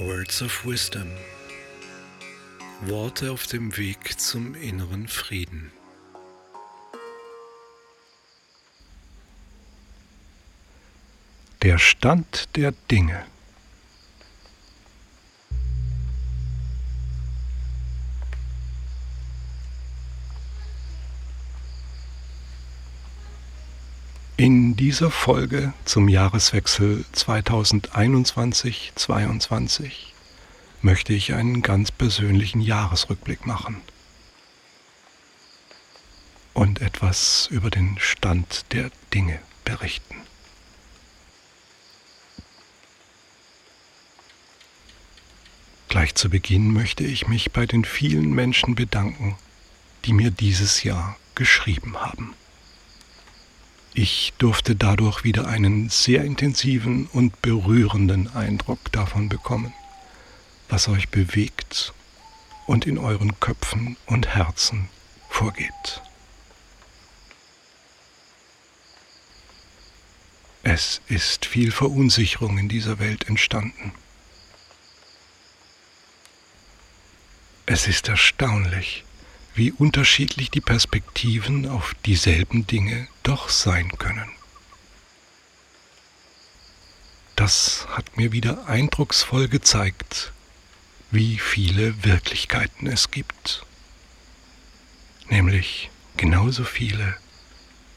Words of Wisdom. Worte auf dem Weg zum inneren Frieden. Der Stand der Dinge. In dieser Folge zum Jahreswechsel 2021-22 möchte ich einen ganz persönlichen Jahresrückblick machen und etwas über den Stand der Dinge berichten. Gleich zu Beginn möchte ich mich bei den vielen Menschen bedanken, die mir dieses Jahr geschrieben haben. Ich durfte dadurch wieder einen sehr intensiven und berührenden Eindruck davon bekommen, was euch bewegt und in euren Köpfen und Herzen vorgeht. Es ist viel Verunsicherung in dieser Welt entstanden. Es ist erstaunlich, wie unterschiedlich die Perspektiven auf dieselben Dinge doch sein können. Das hat mir wieder eindrucksvoll gezeigt, wie viele Wirklichkeiten es gibt. Nämlich genauso viele,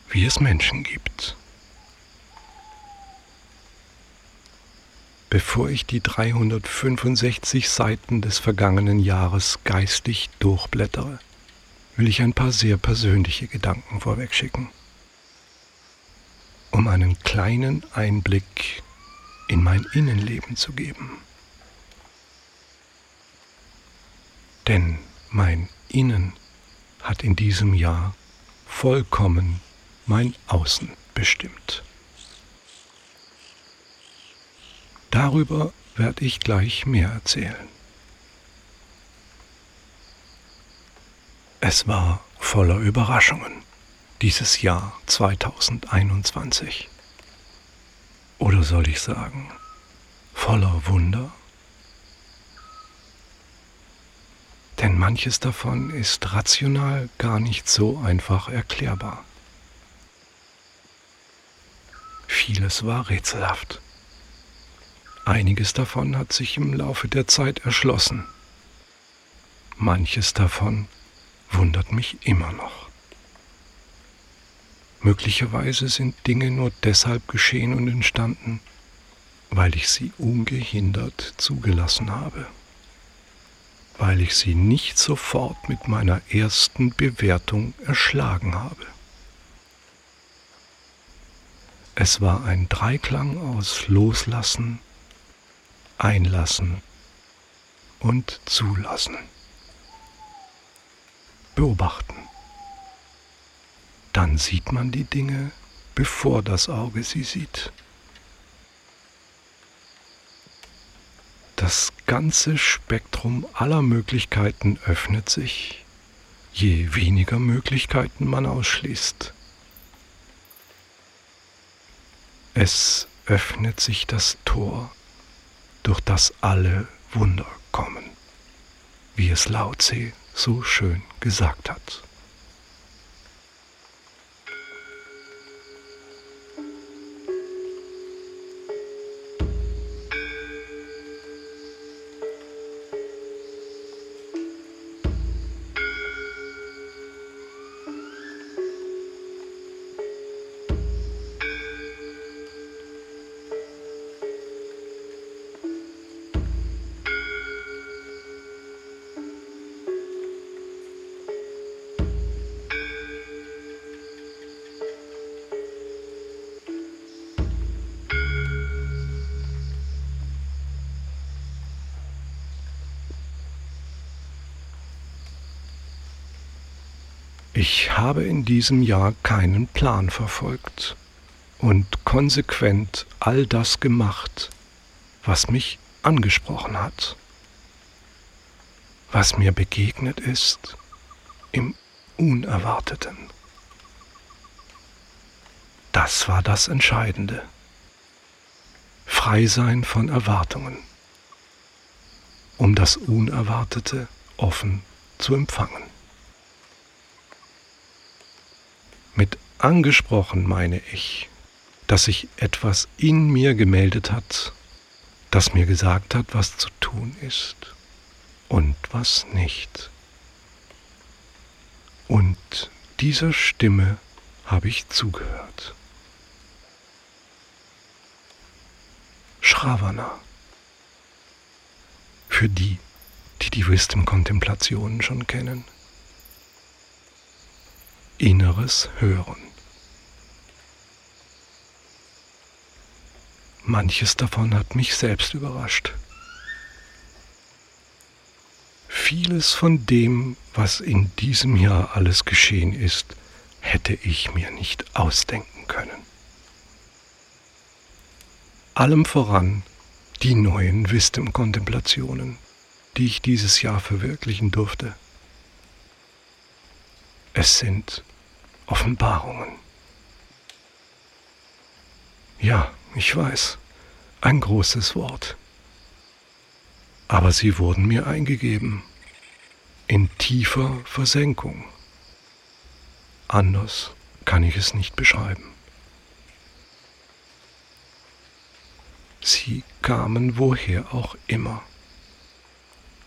wie es Menschen gibt. Bevor ich die 365 Seiten des vergangenen Jahres geistig durchblättere, will ich ein paar sehr persönliche Gedanken vorwegschicken, um einen kleinen Einblick in mein Innenleben zu geben. Denn mein Innen hat in diesem Jahr vollkommen mein Außen bestimmt. Darüber werde ich gleich mehr erzählen. Es war voller Überraschungen, dieses Jahr 2021. Oder soll ich sagen, voller Wunder? Denn manches davon ist rational gar nicht so einfach erklärbar. Vieles war rätselhaft. Einiges davon hat sich im Laufe der Zeit erschlossen. Manches davon wundert mich immer noch. Möglicherweise sind Dinge nur deshalb geschehen und entstanden, weil ich sie ungehindert zugelassen habe, weil ich sie nicht sofort mit meiner ersten Bewertung erschlagen habe. Es war ein Dreiklang aus Loslassen, Einlassen und Zulassen beobachten. Dann sieht man die Dinge, bevor das Auge sie sieht. Das ganze Spektrum aller Möglichkeiten öffnet sich, je weniger Möglichkeiten man ausschließt. Es öffnet sich das Tor, durch das alle Wunder kommen, wie es Lao Tse so schön gesagt hat. Ich habe in diesem Jahr keinen Plan verfolgt und konsequent all das gemacht, was mich angesprochen hat, was mir begegnet ist im Unerwarteten. Das war das Entscheidende. Frei sein von Erwartungen. um das Unerwartete offen zu empfangen. Mit angesprochen meine ich, dass sich etwas in mir gemeldet hat, das mir gesagt hat, was zu tun ist und was nicht. Und dieser Stimme habe ich zugehört. Shravana. Für die, die die Wisdom-Kontemplationen schon kennen. Inneres Hören. Manches davon hat mich selbst überrascht. Vieles von dem, was in diesem Jahr alles geschehen ist, hätte ich mir nicht ausdenken können. Allem voran die neuen Wisdom-Kontemplationen, die ich dieses Jahr verwirklichen durfte. Es sind Offenbarungen. Ja, ich weiß, ein großes Wort. Aber sie wurden mir eingegeben in tiefer Versenkung. Anders kann ich es nicht beschreiben. Sie kamen woher auch immer.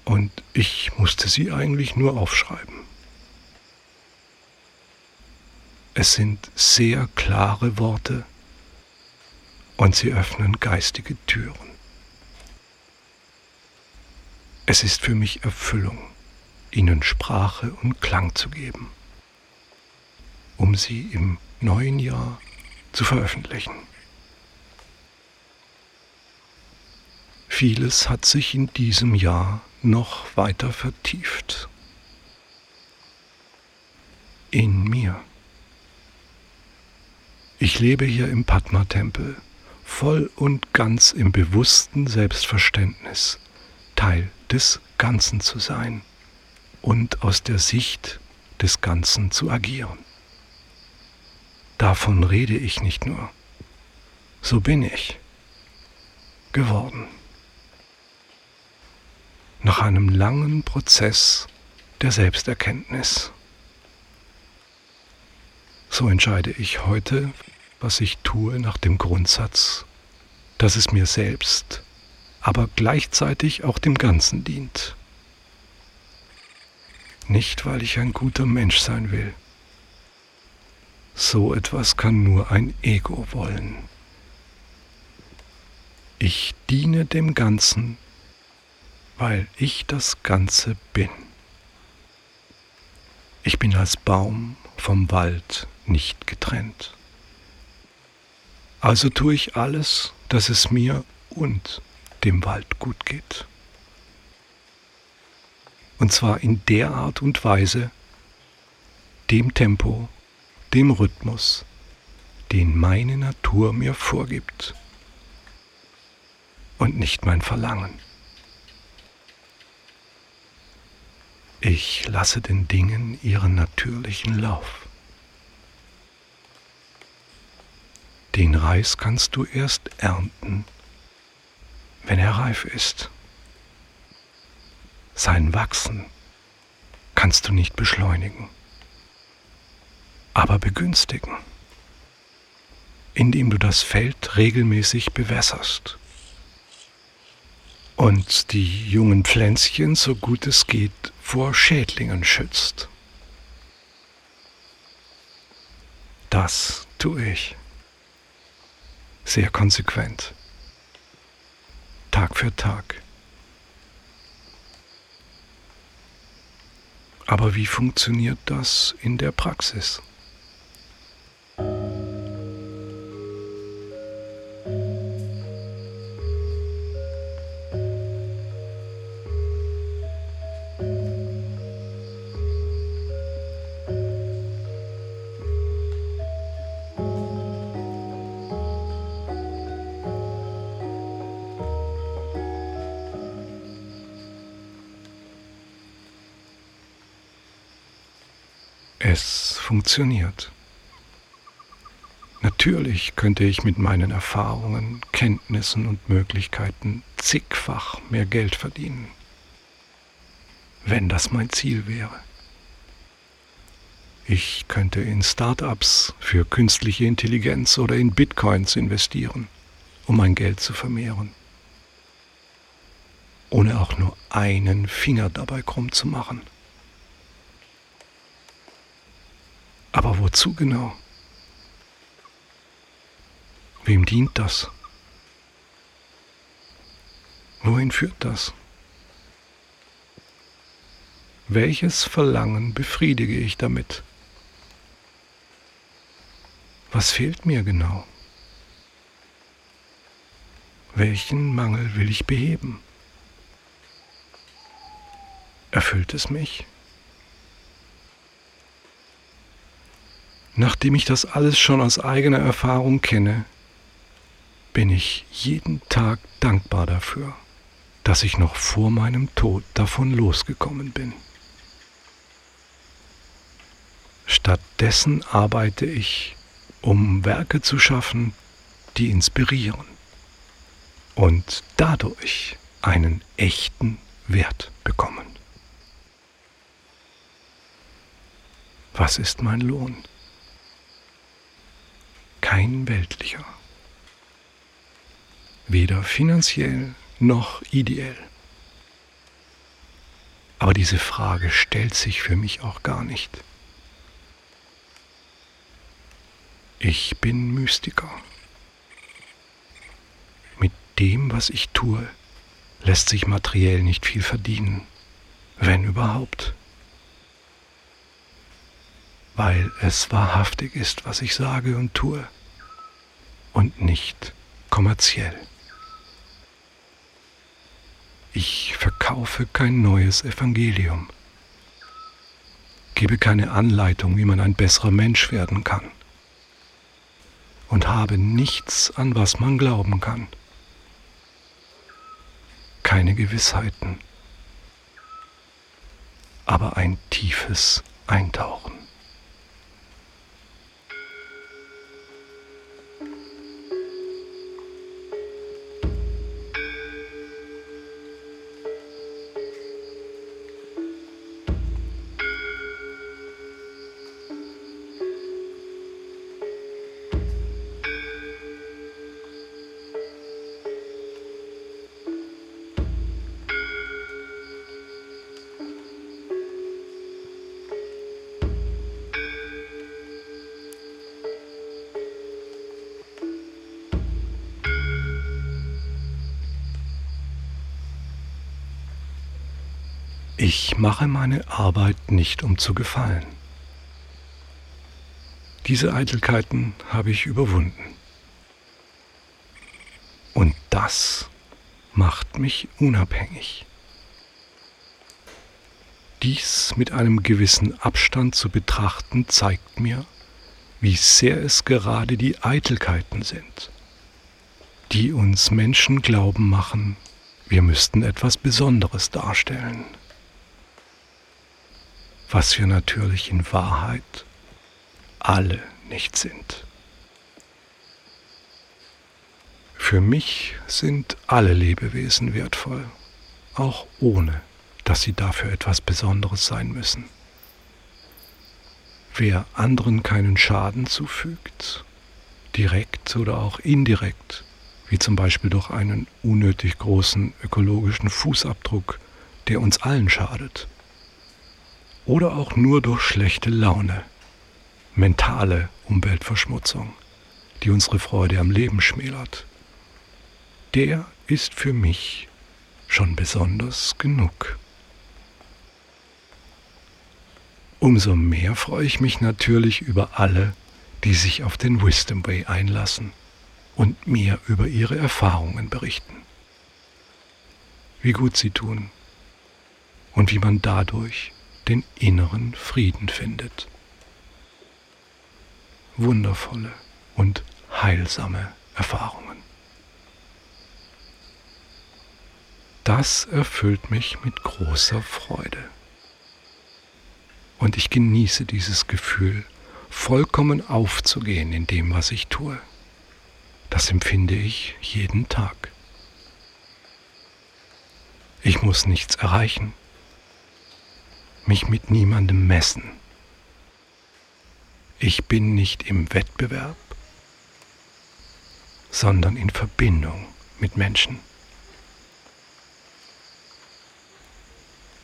Und ich musste sie eigentlich nur aufschreiben. Es sind sehr klare Worte und sie öffnen geistige Türen. Es ist für mich Erfüllung ihnen Sprache und Klang zu geben, um sie im neuen Jahr zu veröffentlichen. Vieles hat sich in diesem Jahr noch weiter vertieft. In mir. Ich lebe hier im Padma-Tempel, voll und ganz im bewussten Selbstverständnis, Teil des Ganzen zu sein und aus der Sicht des Ganzen zu agieren. Davon rede ich nicht nur. So bin ich geworden. Nach einem langen Prozess der Selbsterkenntnis. So entscheide ich heute, was ich tue nach dem Grundsatz, dass es mir selbst, aber gleichzeitig auch dem Ganzen dient. Nicht, weil ich ein guter Mensch sein will. So etwas kann nur ein Ego wollen. Ich diene dem Ganzen, weil ich das Ganze bin. Ich bin als Baum vom Wald nicht getrennt. Also tue ich alles, dass es mir und dem Wald gut geht. Und zwar in der Art und Weise, dem Tempo, dem Rhythmus, den meine Natur mir vorgibt und nicht mein Verlangen. Ich lasse den Dingen ihren natürlichen Lauf. Den Reis kannst du erst ernten, wenn er reif ist. Sein Wachsen kannst du nicht beschleunigen, aber begünstigen, indem du das Feld regelmäßig bewässerst und die jungen Pflänzchen so gut es geht vor Schädlingen schützt. Das tue ich. Sehr konsequent. Tag für Tag. Aber wie funktioniert das in der Praxis? Funktioniert. Natürlich könnte ich mit meinen Erfahrungen, Kenntnissen und Möglichkeiten zigfach mehr Geld verdienen. wenn das mein Ziel wäre. Ich könnte in Startups für künstliche Intelligenz oder in Bitcoins investieren, um mein Geld zu vermehren, ohne auch nur einen Finger dabei krumm zu machen. Aber wozu genau? Wem dient das? Wohin führt das? Welches Verlangen befriedige ich damit? Was fehlt mir genau? Welchen Mangel will ich beheben? Erfüllt es mich? Nachdem ich das alles schon aus eigener Erfahrung kenne, bin ich jeden Tag dankbar dafür, dass ich noch vor meinem Tod davon losgekommen bin. Stattdessen arbeite ich um Werke zu schaffen, die inspirieren und dadurch einen echten Wert bekommen. Was ist mein Lohn? Kein weltlicher. Weder finanziell noch ideell. Aber diese Frage stellt sich für mich auch gar nicht. Ich bin Mystiker. Mit dem, was ich tue, lässt sich materiell nicht viel verdienen, wenn überhaupt. Weil es wahrhaftig ist, was ich sage und tue, und nicht kommerziell. Ich verkaufe kein neues Evangelium, gebe keine Anleitung, wie man ein besserer Mensch werden kann und habe nichts, an was man glauben kann. Keine Gewissheiten, aber ein tiefes Eintauchen. Ich mache meine Arbeit nicht, um zu gefallen. Diese Eitelkeiten habe ich überwunden. Und das macht mich unabhängig. Dies mit einem gewissen Abstand zu betrachten zeigt mir, wie sehr es gerade die Eitelkeiten sind, die uns Menschen glauben machen, wir müssten etwas Besonderes darstellen was wir natürlich in Wahrheit alle nicht sind. Für mich sind alle Lebewesen wertvoll, auch ohne dass sie dafür etwas Besonderes sein müssen. Wer anderen keinen Schaden zufügt, direkt oder auch indirekt, wie zum Beispiel durch einen unnötig großen ökologischen Fußabdruck, der uns allen schadet, oder auch nur durch schlechte Laune, mentale Umweltverschmutzung, die unsere Freude am Leben schmälert, der ist für mich schon besonders genug. Umso mehr freue ich mich natürlich über alle, die sich auf den Wisdom Way einlassen und mir über ihre Erfahrungen berichten. Wie gut sie tun und wie man dadurch den inneren Frieden findet. Wundervolle und heilsame Erfahrungen. Das erfüllt mich mit großer Freude. Und ich genieße dieses Gefühl, vollkommen aufzugehen in dem, was ich tue. Das empfinde ich jeden Tag. Ich muss nichts erreichen mich mit niemandem messen. Ich bin nicht im Wettbewerb, sondern in Verbindung mit Menschen.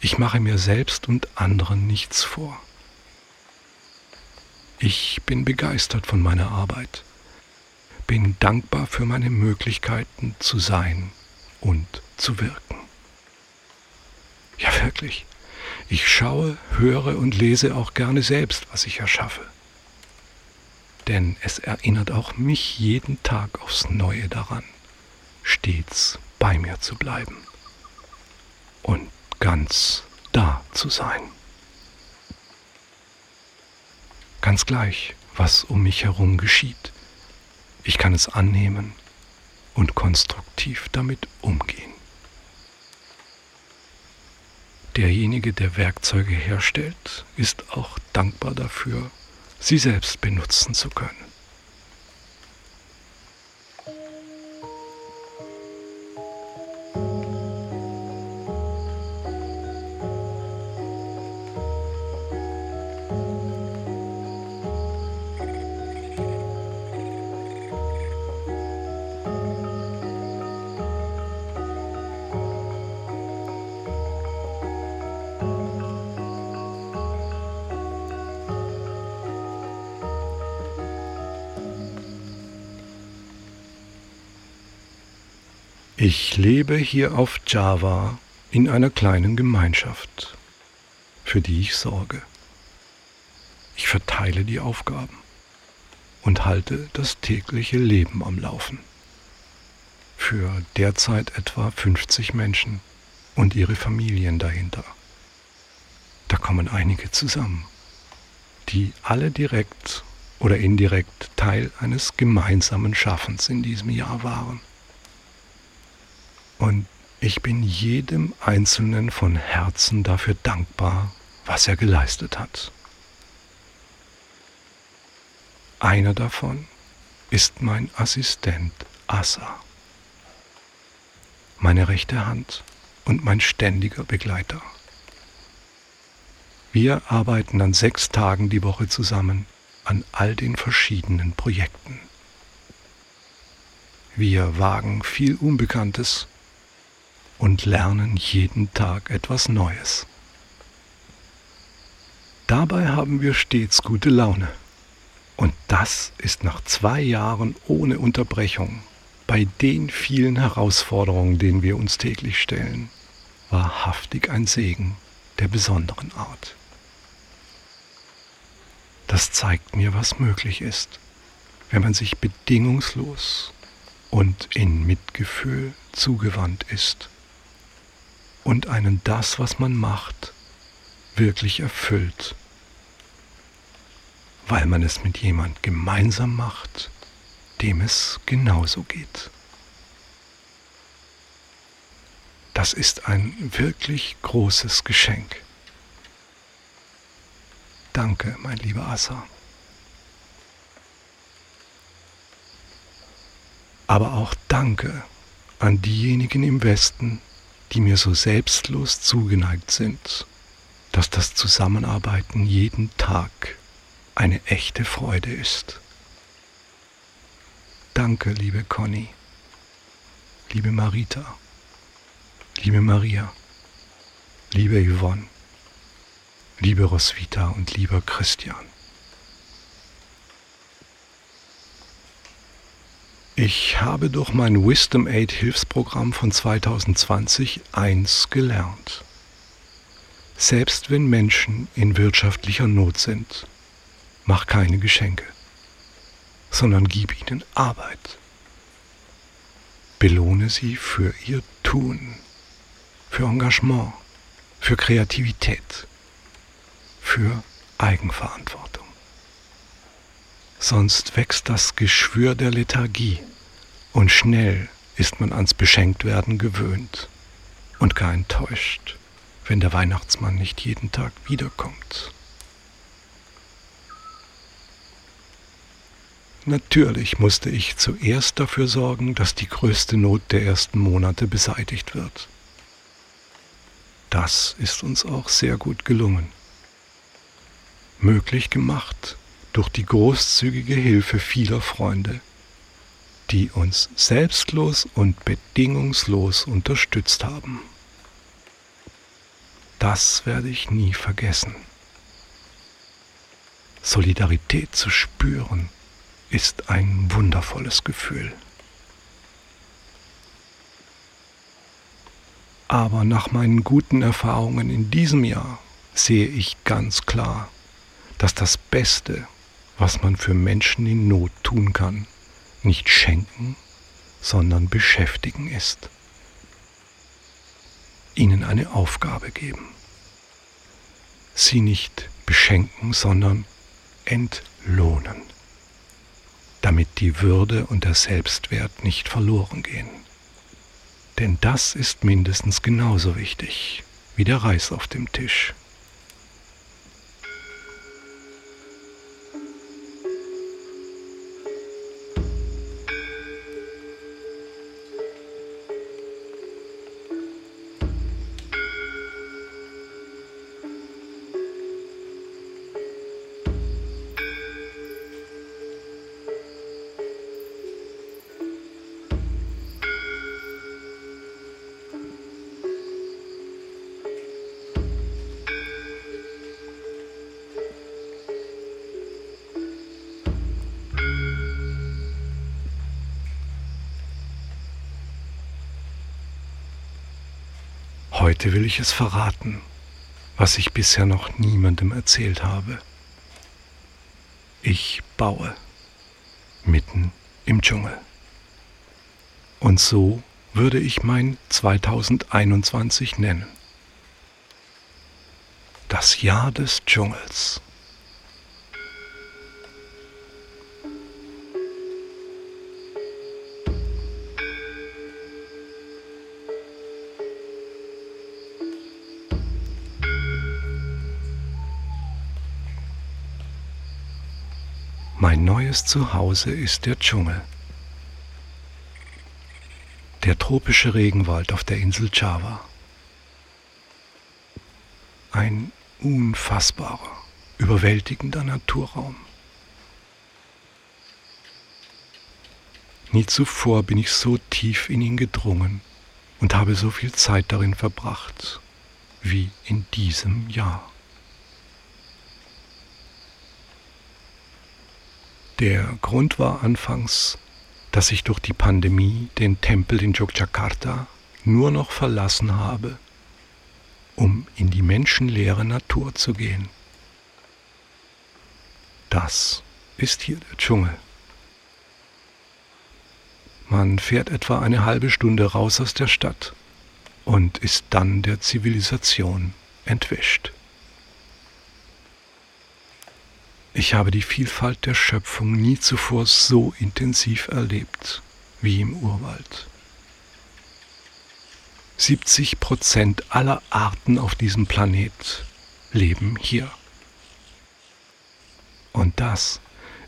Ich mache mir selbst und anderen nichts vor. Ich bin begeistert von meiner Arbeit, bin dankbar für meine Möglichkeiten zu sein und zu wirken. Ja wirklich, ich schaue, höre und lese auch gerne selbst, was ich erschaffe. Denn es erinnert auch mich jeden Tag aufs Neue daran, stets bei mir zu bleiben und ganz da zu sein. Ganz gleich, was um mich herum geschieht. Ich kann es annehmen und konstruktiv damit umgehen. Derjenige, der Werkzeuge herstellt, ist auch dankbar dafür, sie selbst benutzen zu können. Lebe hier auf Java in einer kleinen Gemeinschaft, für die ich sorge. Ich verteile die Aufgaben und halte das tägliche Leben am Laufen. Für derzeit etwa 50 Menschen und ihre Familien dahinter. Da kommen einige zusammen, die alle direkt oder indirekt Teil eines gemeinsamen Schaffens in diesem Jahr waren. Und ich bin jedem Einzelnen von Herzen dafür dankbar, was er geleistet hat. Einer davon ist mein Assistent Asa, meine rechte Hand und mein ständiger Begleiter. Wir arbeiten an sechs Tagen die Woche zusammen an all den verschiedenen Projekten. Wir wagen viel Unbekanntes und lernen jeden Tag etwas Neues. Dabei haben wir stets gute Laune. Und das ist nach zwei Jahren ohne Unterbrechung, bei den vielen Herausforderungen, denen wir uns täglich stellen, wahrhaftig ein Segen der besonderen Art. Das zeigt mir, was möglich ist, wenn man sich bedingungslos und in Mitgefühl zugewandt ist und einen das, was man macht, wirklich erfüllt, weil man es mit jemand gemeinsam macht, dem es genauso geht. Das ist ein wirklich großes Geschenk. Danke, mein lieber Assa. Aber auch danke an diejenigen im Westen, die mir so selbstlos zugeneigt sind, dass das Zusammenarbeiten jeden Tag eine echte Freude ist. Danke, liebe Conny, liebe Marita, liebe Maria, liebe Yvonne, liebe Roswitha und lieber Christian. Ich habe durch mein Wisdom Aid Hilfsprogramm von 2020 eins gelernt. Selbst wenn Menschen in wirtschaftlicher Not sind, mach keine Geschenke, sondern gib ihnen Arbeit. Belohne sie für ihr Tun, für Engagement, für Kreativität, für Eigenverantwortung. Sonst wächst das Geschwür der Lethargie und schnell ist man ans Beschenktwerden gewöhnt und gar enttäuscht, wenn der Weihnachtsmann nicht jeden Tag wiederkommt. Natürlich musste ich zuerst dafür sorgen, dass die größte Not der ersten Monate beseitigt wird. das ist uns auch sehr gut gelungen. Möglich gemacht durch die großzügige Hilfe vieler Freunde, die uns selbstlos und bedingungslos unterstützt haben. Das werde ich nie vergessen. Solidarität zu spüren ist ein wundervolles Gefühl. Aber nach meinen guten Erfahrungen in diesem Jahr sehe ich ganz klar, dass das Beste, was man für Menschen in Not tun kann, nicht schenken, sondern beschäftigen ist. Ihnen eine Aufgabe geben. Sie nicht beschenken, sondern entlohnen, damit die Würde und der Selbstwert nicht verloren gehen. Denn das ist mindestens genauso wichtig wie der Reis auf dem Tisch. Heute will ich es verraten, was ich bisher noch niemandem erzählt habe. Ich baue mitten im Dschungel. Und so würde ich mein 2021 nennen. Das Jahr des Dschungels. Mein neues Zuhause ist der Dschungel. Der tropische Regenwald auf der Insel Java. Ein unfassbarer, überwältigender Naturraum. Nie zuvor bin ich so tief in ihn gedrungen und habe so viel Zeit darin verbracht wie in diesem Jahr. Der Grund war anfangs, dass ich durch die Pandemie den Tempel in Yogyakarta nur noch verlassen habe, um in die menschenleere Natur zu gehen. Das ist hier der Dschungel. Man fährt etwa eine halbe Stunde raus aus der Stadt und ist dann der Zivilisation entwischt. Ich habe die Vielfalt der Schöpfung nie zuvor so intensiv erlebt wie im Urwald. 70 Prozent aller Arten auf diesem Planet leben hier. Und das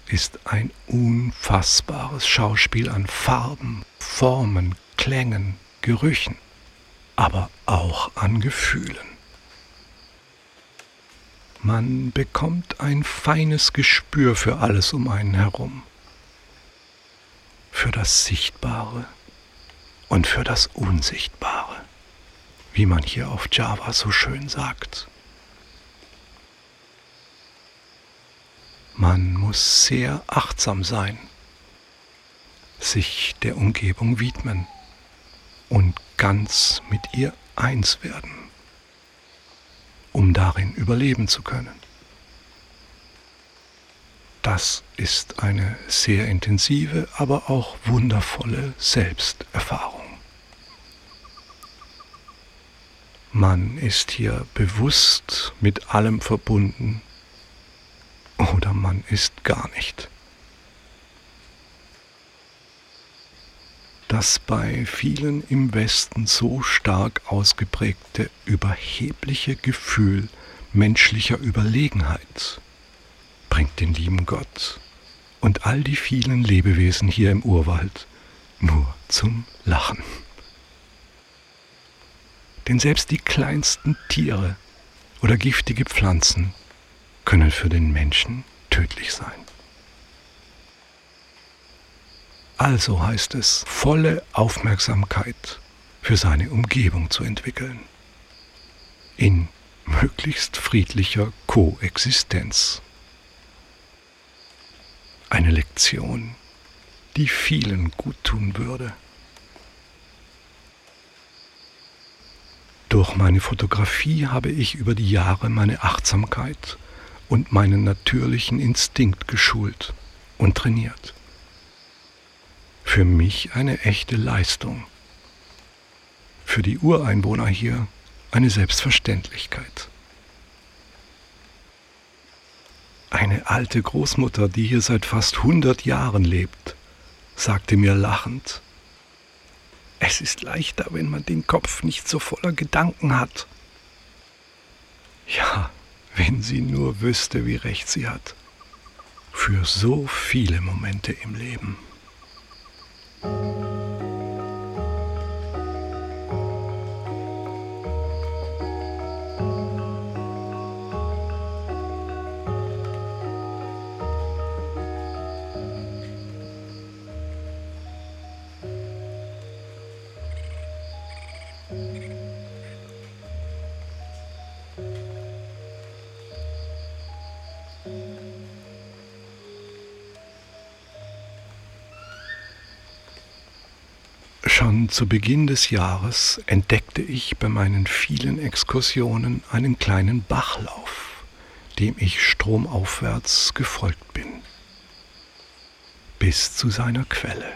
ist ein unfassbares Schauspiel an Farben, Formen, Klängen, Gerüchen, aber auch an Gefühlen. Man bekommt ein feines Gespür für alles um einen herum. Für das Sichtbare und für das Unsichtbare, wie man hier auf Java so schön sagt. Man muss sehr achtsam sein, sich der Umgebung widmen und ganz mit ihr eins werden um darin überleben zu können. Das ist eine sehr intensive, aber auch wundervolle Selbsterfahrung. Man ist hier bewusst mit allem verbunden oder man ist gar nicht. Das bei vielen im Westen so stark ausgeprägte überhebliche Gefühl menschlicher Überlegenheit bringt den lieben Gott und all die vielen Lebewesen hier im Urwald nur zum Lachen. Denn selbst die kleinsten Tiere oder giftige Pflanzen können für den Menschen tödlich sein. Also heißt es, volle Aufmerksamkeit für seine Umgebung zu entwickeln. In möglichst friedlicher Koexistenz. Eine Lektion, die vielen gut tun würde. Durch meine Fotografie habe ich über die Jahre meine Achtsamkeit und meinen natürlichen Instinkt geschult und trainiert. Für mich eine echte Leistung. Für die Ureinwohner hier eine Selbstverständlichkeit. Eine alte Großmutter, die hier seit fast 100 Jahren lebt, sagte mir lachend, es ist leichter, wenn man den Kopf nicht so voller Gedanken hat. Ja, wenn sie nur wüsste, wie recht sie hat. Für so viele Momente im Leben. Zu Beginn des Jahres entdeckte ich bei meinen vielen Exkursionen einen kleinen Bachlauf, dem ich stromaufwärts gefolgt bin, bis zu seiner Quelle.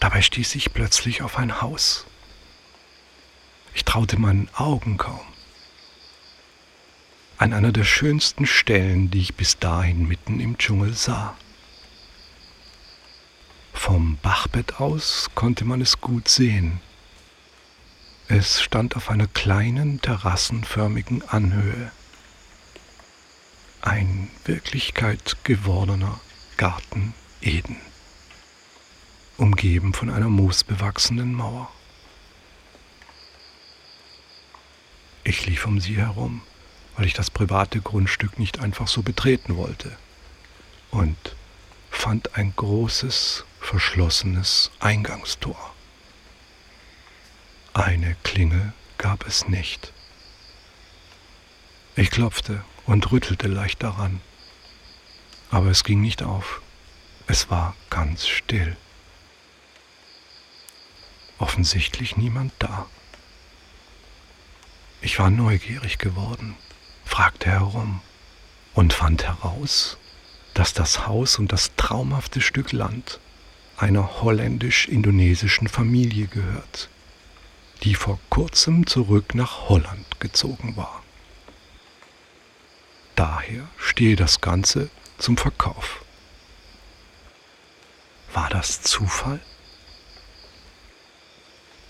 Dabei stieß ich plötzlich auf ein Haus. Ich traute meinen Augen kaum. An einer der schönsten Stellen, die ich bis dahin mitten im Dschungel sah. Vom Bachbett aus konnte man es gut sehen. Es stand auf einer kleinen terrassenförmigen Anhöhe. Ein Wirklichkeit gewordener Garten Eden, umgeben von einer moosbewachsenen Mauer. Ich lief um sie herum, weil ich das private Grundstück nicht einfach so betreten wollte, und fand ein großes, verschlossenes Eingangstor. Eine Klingel gab es nicht. Ich klopfte und rüttelte leicht daran, aber es ging nicht auf. Es war ganz still. Offensichtlich niemand da. Ich war neugierig geworden, fragte herum und fand heraus, dass das Haus und das traumhafte Stück Land einer holländisch-indonesischen Familie gehört, die vor kurzem zurück nach Holland gezogen war. Daher stehe das Ganze zum Verkauf. War das Zufall?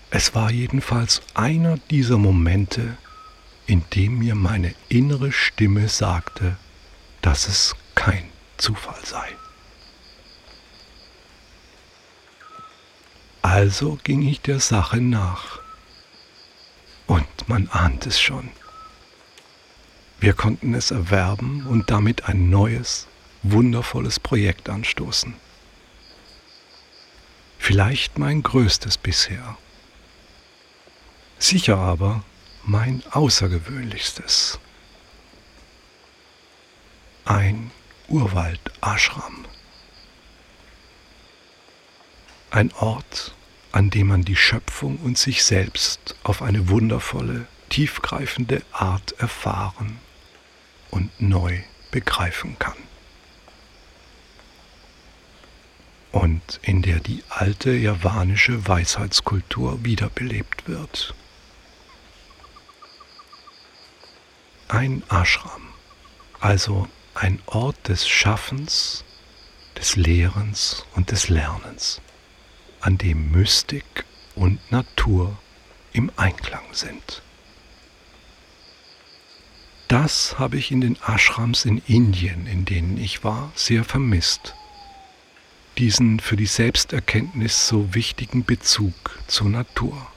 Es war jedenfalls einer dieser Momente, in dem mir meine innere Stimme sagte, dass es kein Zufall sei. Also ging ich der Sache nach. Und man ahnt es schon. Wir konnten es erwerben und damit ein neues, wundervolles Projekt anstoßen. Vielleicht mein größtes bisher. Sicher aber mein außergewöhnlichstes. Ein Urwald-Ashram. Ein Ort, an dem man die Schöpfung und sich selbst auf eine wundervolle, tiefgreifende Art erfahren und neu begreifen kann. Und in der die alte javanische Weisheitskultur wiederbelebt wird. Ein Ashram, also ein Ort des Schaffens, des Lehrens und des Lernens an dem Mystik und Natur im Einklang sind. Das habe ich in den Ashrams in Indien, in denen ich war, sehr vermisst. diesen für die Selbsterkenntnis so wichtigen Bezug zur Natur.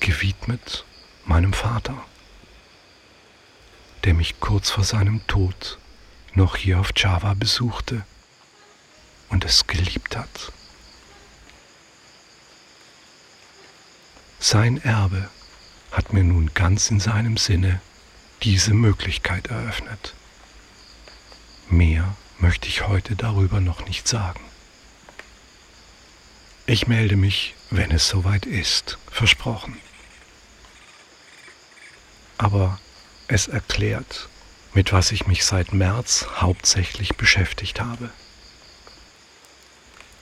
Gewidmet meinem Vater, der mich kurz vor seinem Tod noch hier auf Java besuchte und es geliebt hat. Sein Erbe hat mir nun ganz in seinem Sinne diese Möglichkeit eröffnet. Mehr möchte ich heute darüber noch nicht sagen. Ich melde mich, wenn es soweit ist, versprochen. Aber es erklärt, mit was ich mich seit März hauptsächlich beschäftigt habe.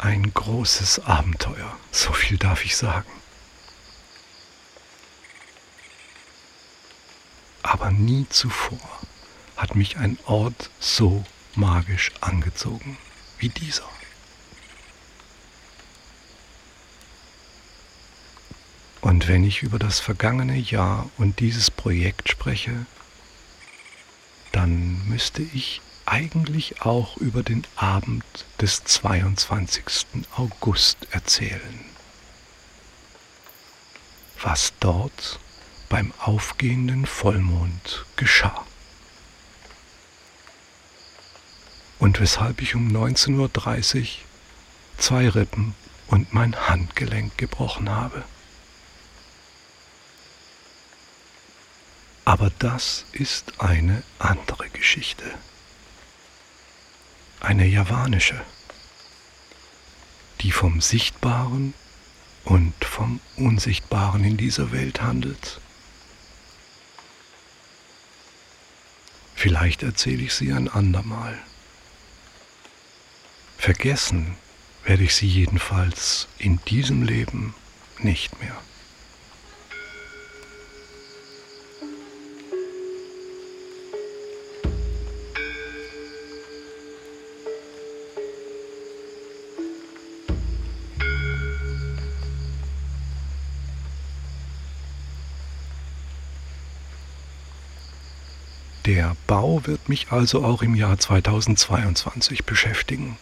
Ein großes Abenteuer, so viel darf ich sagen. Aber nie zuvor hat mich ein Ort so magisch angezogen wie dieser. Und wenn ich über das vergangene Jahr und dieses Projekt spreche, dann müsste ich eigentlich auch über den Abend des 22. August erzählen. Was dort beim aufgehenden Vollmond geschah. und weshalb ich um 19.30 Uhr zwei Rippen und mein Handgelenk gebrochen habe. Aber das ist eine andere Geschichte. Eine javanische, die vom Sichtbaren und vom Unsichtbaren in dieser Welt handelt. Vielleicht erzähle ich sie ein andermal. Vergessen werde ich sie jedenfalls in diesem Leben nicht mehr. Der Bau wird mich also auch im Jahr 2022 beschäftigen.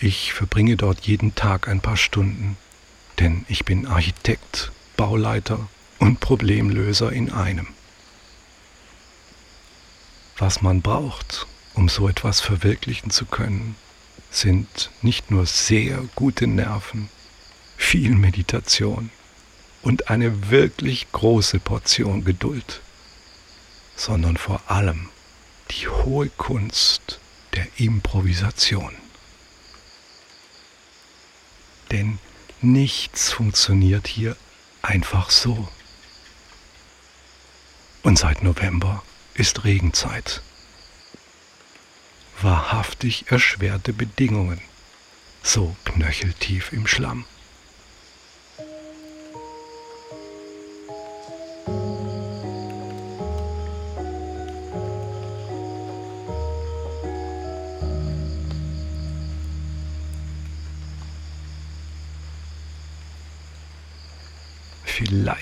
Ich verbringe dort jeden Tag ein paar Stunden, denn ich bin Architekt, Bauleiter und Problemlöser in einem. Was man braucht, um so etwas verwirklichen zu können, sind nicht nur sehr gute Nerven, viel Meditation und eine wirklich große Portion Geduld, sondern vor allem die hohe Kunst der Improvisation denn nichts funktioniert hier einfach so. Und seit November ist Regenzeit. Wahrhaftig erschwerte Bedingungen, so knöcheltief im Schlamm.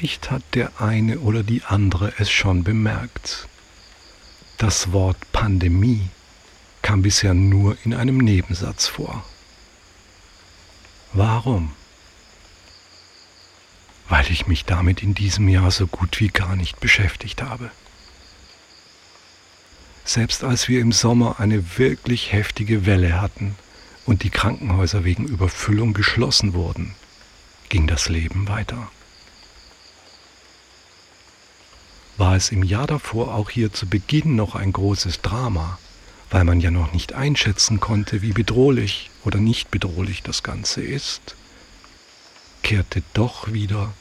Vielleicht hat der eine oder die andere es schon bemerkt. Das Wort Pandemie kam bisher nur in einem Nebensatz vor. Warum? Weil ich mich damit in diesem Jahr so gut wie gar nicht beschäftigt habe. Selbst als wir im Sommer eine wirklich heftige Welle hatten und die Krankenhäuser wegen Überfüllung geschlossen wurden, ging das Leben weiter war es im Jahr davor auch hier zu Beginn noch ein großes Drama, weil man ja noch nicht einschätzen konnte, wie bedrohlich oder nicht bedrohlich das Ganze ist, kehrte doch wieder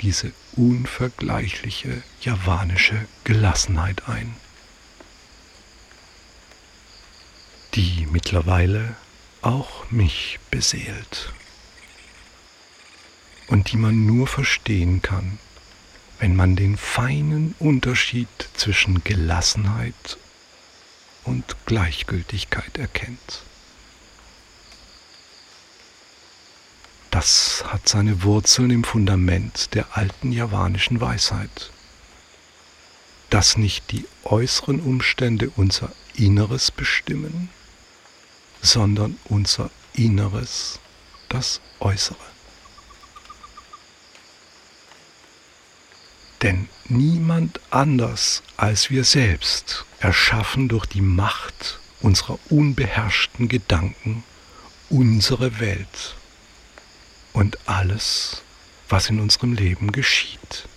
diese unvergleichliche javanische Gelassenheit ein, die mittlerweile auch mich beseelt und die man nur verstehen kann, wenn man den feinen Unterschied zwischen Gelassenheit und Gleichgültigkeit erkennt. Das hat seine Wurzeln im Fundament der alten javanischen Weisheit, dass nicht die äußeren Umstände unser Inneres bestimmen, sondern unser Inneres das Äußere. Denn niemand anders als wir selbst erschaffen durch die Macht unserer unbeherrschten Gedanken unsere Welt und alles, was in unserem Leben geschieht.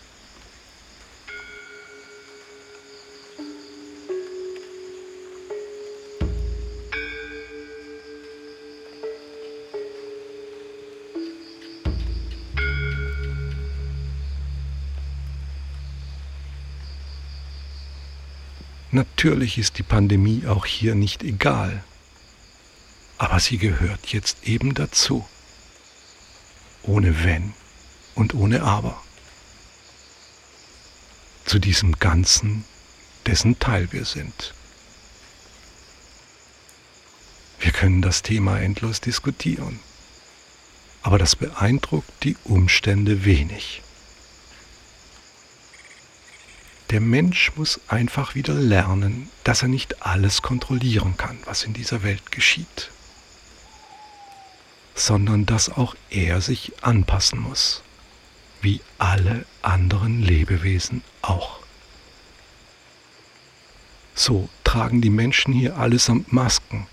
Natürlich ist die Pandemie auch hier nicht egal, aber sie gehört jetzt eben dazu. Ohne wenn und ohne aber. Zu diesem Ganzen, dessen Teil wir sind. Wir können das Thema endlos diskutieren, aber das beeindruckt die Umstände wenig. Der Mensch muss einfach wieder lernen, dass er nicht alles kontrollieren kann, was in dieser Welt geschieht, sondern dass auch er sich anpassen muss, wie alle anderen Lebewesen auch. So tragen die Menschen hier allesamt Masken,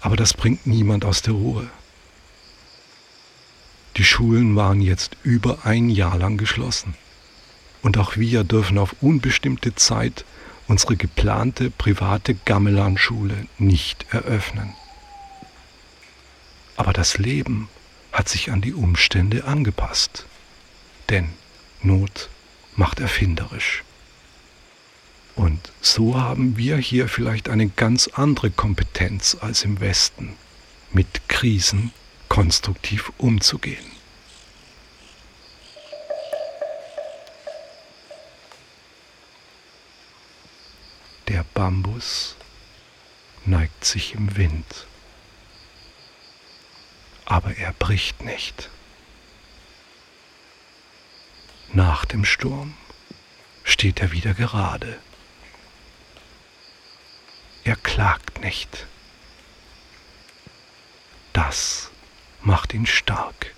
aber das bringt niemand aus der Ruhe. Die Schulen waren jetzt über ein Jahr lang geschlossen und auch wir dürfen auf unbestimmte Zeit unsere geplante private Gamelan-Schule nicht eröffnen. Aber das Leben hat sich an die Umstände angepasst. Denn Not macht erfinderisch. Und so haben wir hier vielleicht eine ganz andere Kompetenz als im Westen, mit Krisen konstruktiv umzugehen. Der Bambus neigt sich im Wind, aber er bricht nicht. Nach dem Sturm steht er wieder gerade. Er klagt nicht. Das macht ihn stark.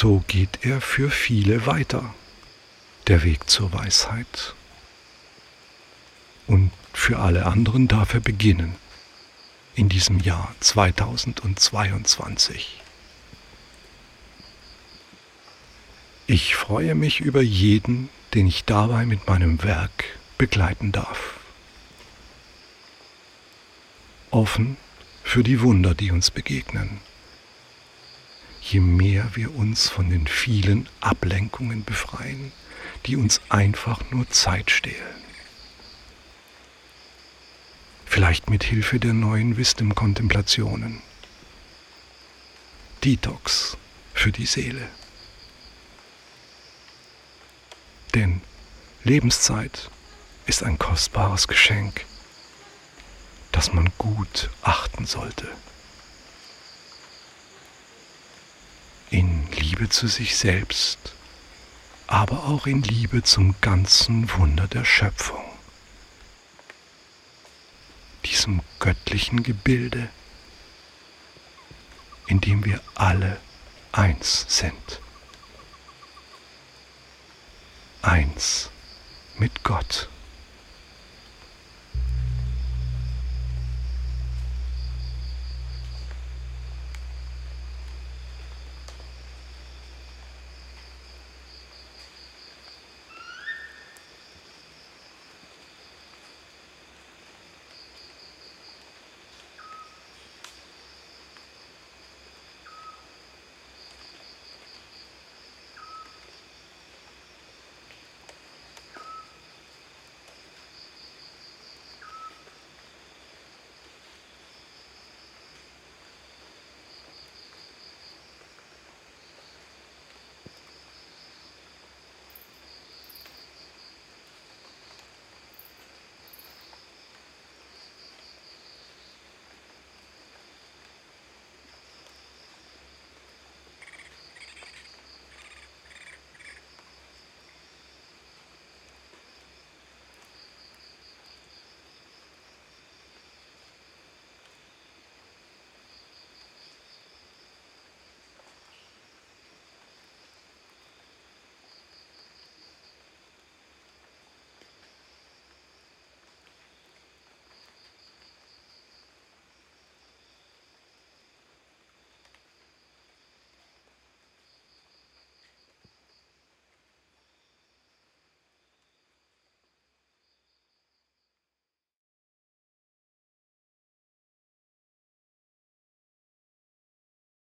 So geht er für viele weiter, der Weg zur Weisheit. Und für alle anderen darf er beginnen in diesem Jahr 2022. Ich freue mich über jeden, den ich dabei mit meinem Werk begleiten darf. Offen für die Wunder, die uns begegnen je mehr wir uns von den vielen Ablenkungen befreien, die uns einfach nur Zeit stehlen. Vielleicht mit Hilfe der neuen Wisdom-Kontemplationen. Detox für die Seele. Denn Lebenszeit ist ein kostbares Geschenk, das man gut achten sollte. In Liebe zu sich selbst, aber auch in Liebe zum ganzen Wunder der Schöpfung, diesem göttlichen Gebilde, in dem wir alle eins sind. Eins mit Gott.